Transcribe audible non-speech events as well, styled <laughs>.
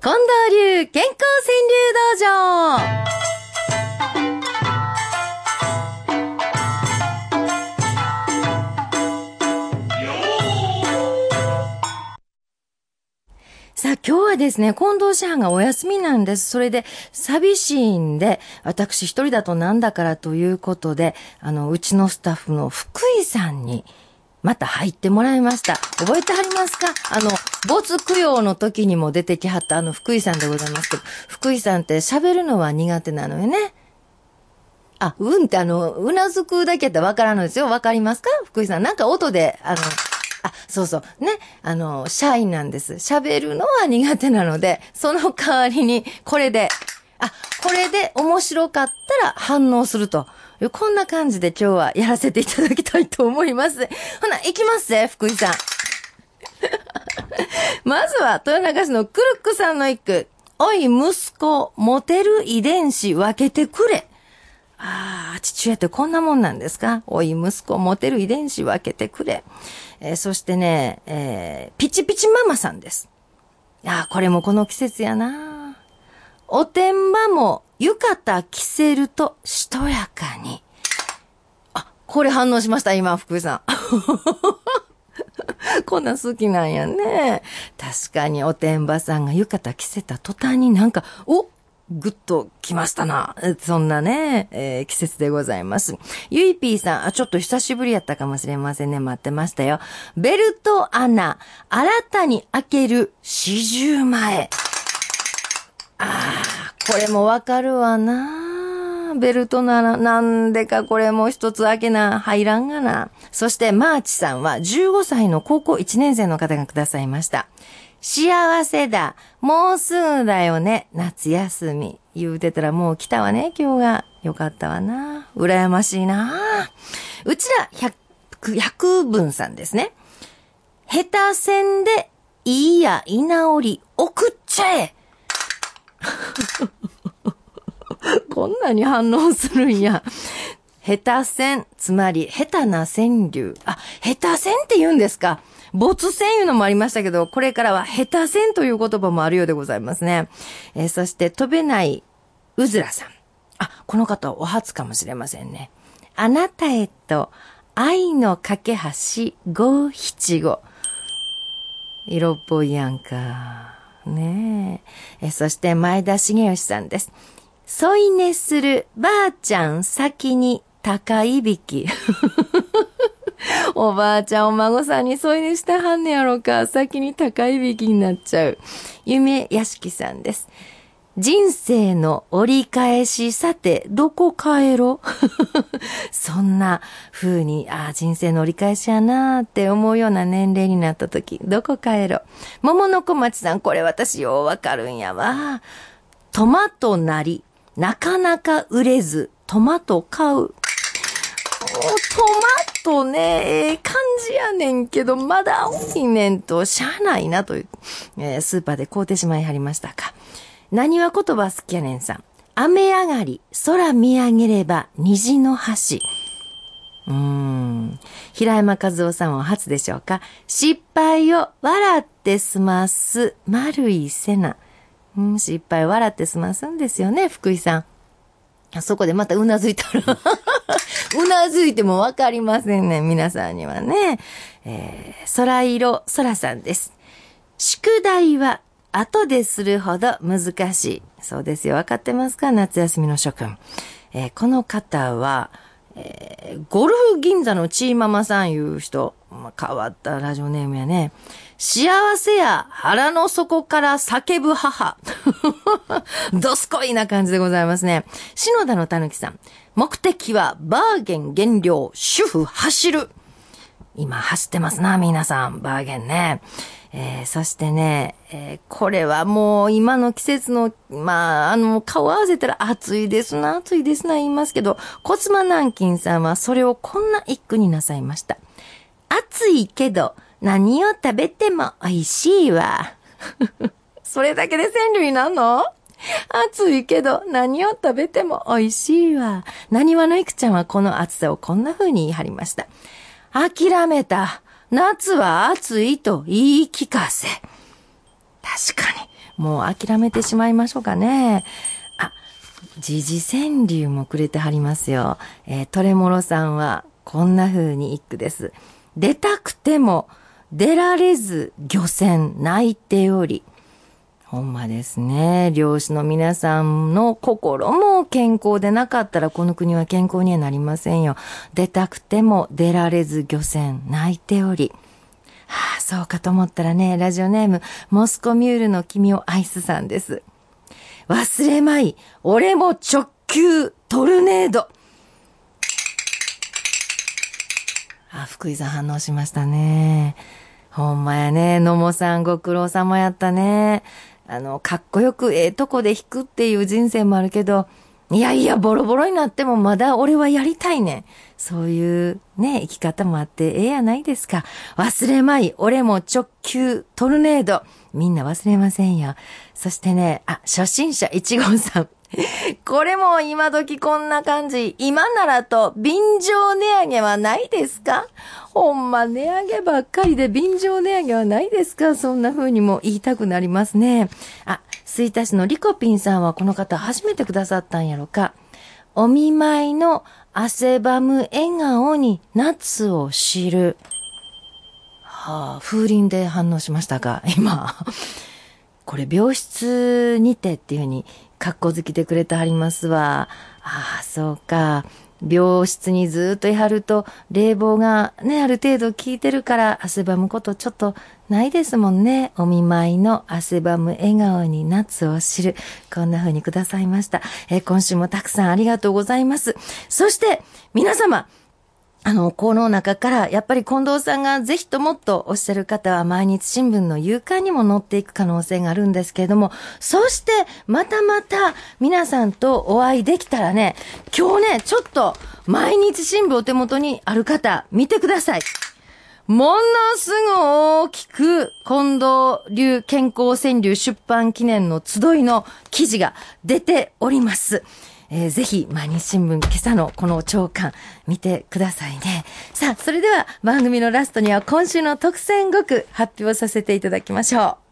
近藤流健康川柳道場さあ今日はですね、近藤師範がお休みなんです。それで寂しいんで、私一人だとなんだからということで、あの、うちのスタッフの福井さんに、また入ってもらいました。覚えてはりますか？あの、没供養の時にも出てきはったあの福井さんでございますけど、福井さんって喋るのは苦手なのよね。あ、うんってあの、うなずくだけやったらわからんのですよ。わかりますか？福井さん。なんか音で、あの、あ、そうそう。ね。あの、社員なんです。喋るのは苦手なので、その代わりに、これで、あ、これで面白かったら反応すると。こんな感じで今日はやらせていただきたいと思います。ほな、行きますぜ、福井さん。<laughs> まずは、豊中市のクルックさんの一句。おい、息子、モテる遺伝子分けてくれ。ああ、父親ってこんなもんなんですかおい、息子、モテる遺伝子分けてくれ。えー、そしてね、えー、ピチピチママさんです。ああ、これもこの季節やな。おてんばも浴衣着せるとしとやかに。あ、これ反応しました、今、福井さん。<laughs> こんな好きなんやね。確かにおてんばさんが浴衣着せた途端になんか、おぐっと来ましたな。そんなね、えー、季節でございます。ゆいぴーさん、あ、ちょっと久しぶりやったかもしれませんね。待ってましたよ。ベルト穴、新たに開ける四十前。ああ、これもわかるわな。ベルトなら、なんでかこれも一つ開けな、入らんがな。そして、マーチさんは15歳の高校1年生の方がくださいました。幸せだ。もうすぐだよね。夏休み。言うてたらもう来たわね、今日が。よかったわな。羨ましいな。うちら百、百分さんですね。下手線でいいや居直り送っちゃえ。こんなに反応するんや。下手線、つまり下手な川柳。あ、下手線って言うんですか。没線いうのもありましたけど、これからは下手線という言葉もあるようでございますね。えー、そして飛べないうずらさん。あ、この方お初かもしれませんね。あなたへと愛の架け橋五七五。色っぽいやんか。ねえ。えそして前田茂義さんです。添い寝するばあちゃん先に高いびき。<laughs> おばあちゃんお孫さんに添い寝したはんねやろか。先に高いびきになっちゃう。夢屋敷さんです。人生の折り返し、さて、どこ帰ろ？<laughs> そんな風に、ああ、人生の折り返しやなーって思うような年齢になった時、どこ帰ろ？桃の小町さん、これ私ようわかるんやわ。トマトなり、なかなか売れず、トマト買う。トマトね、ええ感じやねんけど、まだ青いねんと、しゃあないなという、えー、スーパーで買うてしまいはりましたか。何は言葉好きやねんさん。雨上がり、空見上げれば虹の橋。うーん。平山和夫さんは初でしょうか失敗を笑って済ます、丸い瀬名。うん、失敗笑って済ますんですよね、福井さん。あそこでまたうなずいたら <laughs> うなずいてもわかりませんね、皆さんにはね。えー、空色空さんです。宿題は後でするほど難しい。そうですよ。わかってますか？夏休みの諸君。えー、この方は、えー、ゴルフ銀座のチーママさんいう人、まあ、変わったラジオネームやね。幸せや腹の底から叫ぶ母。<laughs> どすこいな感じでございますね。篠田のたぬきさん。目的はバーゲン減量、主婦走る。今走ってますな、皆さん。バーゲンね。えー、そしてね、えー、これはもう今の季節の、まあ、あの、顔合わせたら暑いですな、暑いですな言いますけど、コツマ南京さんはそれをこんな一句になさいました。暑いけど、何を食べても美味しいわ。<laughs> それだけで川柳になんの？暑いけど何を食べても美味しいわ。何話のいくちゃんはこの暑さをこんな風に言い張りました。諦めた。夏は暑いと言い聞かせ。確かに。もう諦めてしまいましょうかね。あ、時事川柳もくれてはりますよ。えー、トレモロさんはこんな風に一句です。出たくても出られず漁船泣いており。ほんまですね。漁師の皆さんの心も健康でなかったらこの国は健康にはなりませんよ。出たくても出られず漁船泣いており。はあ、そうかと思ったらね、ラジオネーム、モスコミュールの君をアイスさんです。忘れまい、俺も直球トルネード。あ、福井さん反応しましたね。ほんまやね。野茂さんご苦労様やったね。あの、かっこよくええとこで弾くっていう人生もあるけど、いやいや、ボロボロになってもまだ俺はやりたいねん。そういうね、生き方もあってええやないですか。忘れまい、俺も直球トルネード。みんな忘れませんよ。そしてね、あ、初心者1号さん。<laughs> これも今時こんな感じ。今ならと便乗値上げはないですか？ほんま値上げばっかりで便乗値上げはないですか？そんな風にも言いたくなりますね。あ、吹田市のリコピンさんはこの方初めてくださったんやろか。お見舞いの汗ばむ笑顔に夏を知る。はあ、風鈴で反応しましたか今。これ病室にてっていうふうに格好づきてくれてはりますわ。ああ、そうか。病室にずっといはると、冷房がね、ある程度効いてるから汗ばむことちょっとないですもんね。お見舞いの汗ばむ笑顔に夏を知る。こんな風にくださいました。え、今週もたくさんありがとうございます。そして、皆様、あの、この中から、やっぱり近藤さんがぜひともっとおっしゃる方は毎日新聞の夕刊にも載っていく可能性があるんですけれども、そして、またまた皆さんとお会いできたらね、今日ね、ちょっと毎日新聞お手元にある方、見てください。ものすぐ大きく、近藤流健康川柳出版記念の集いの記事が出ております。えー、ぜひ、毎日新聞今朝のこの朝刊見てくださいね。さあ、それでは番組のラストには今週の特選5句発表させていただきましょう。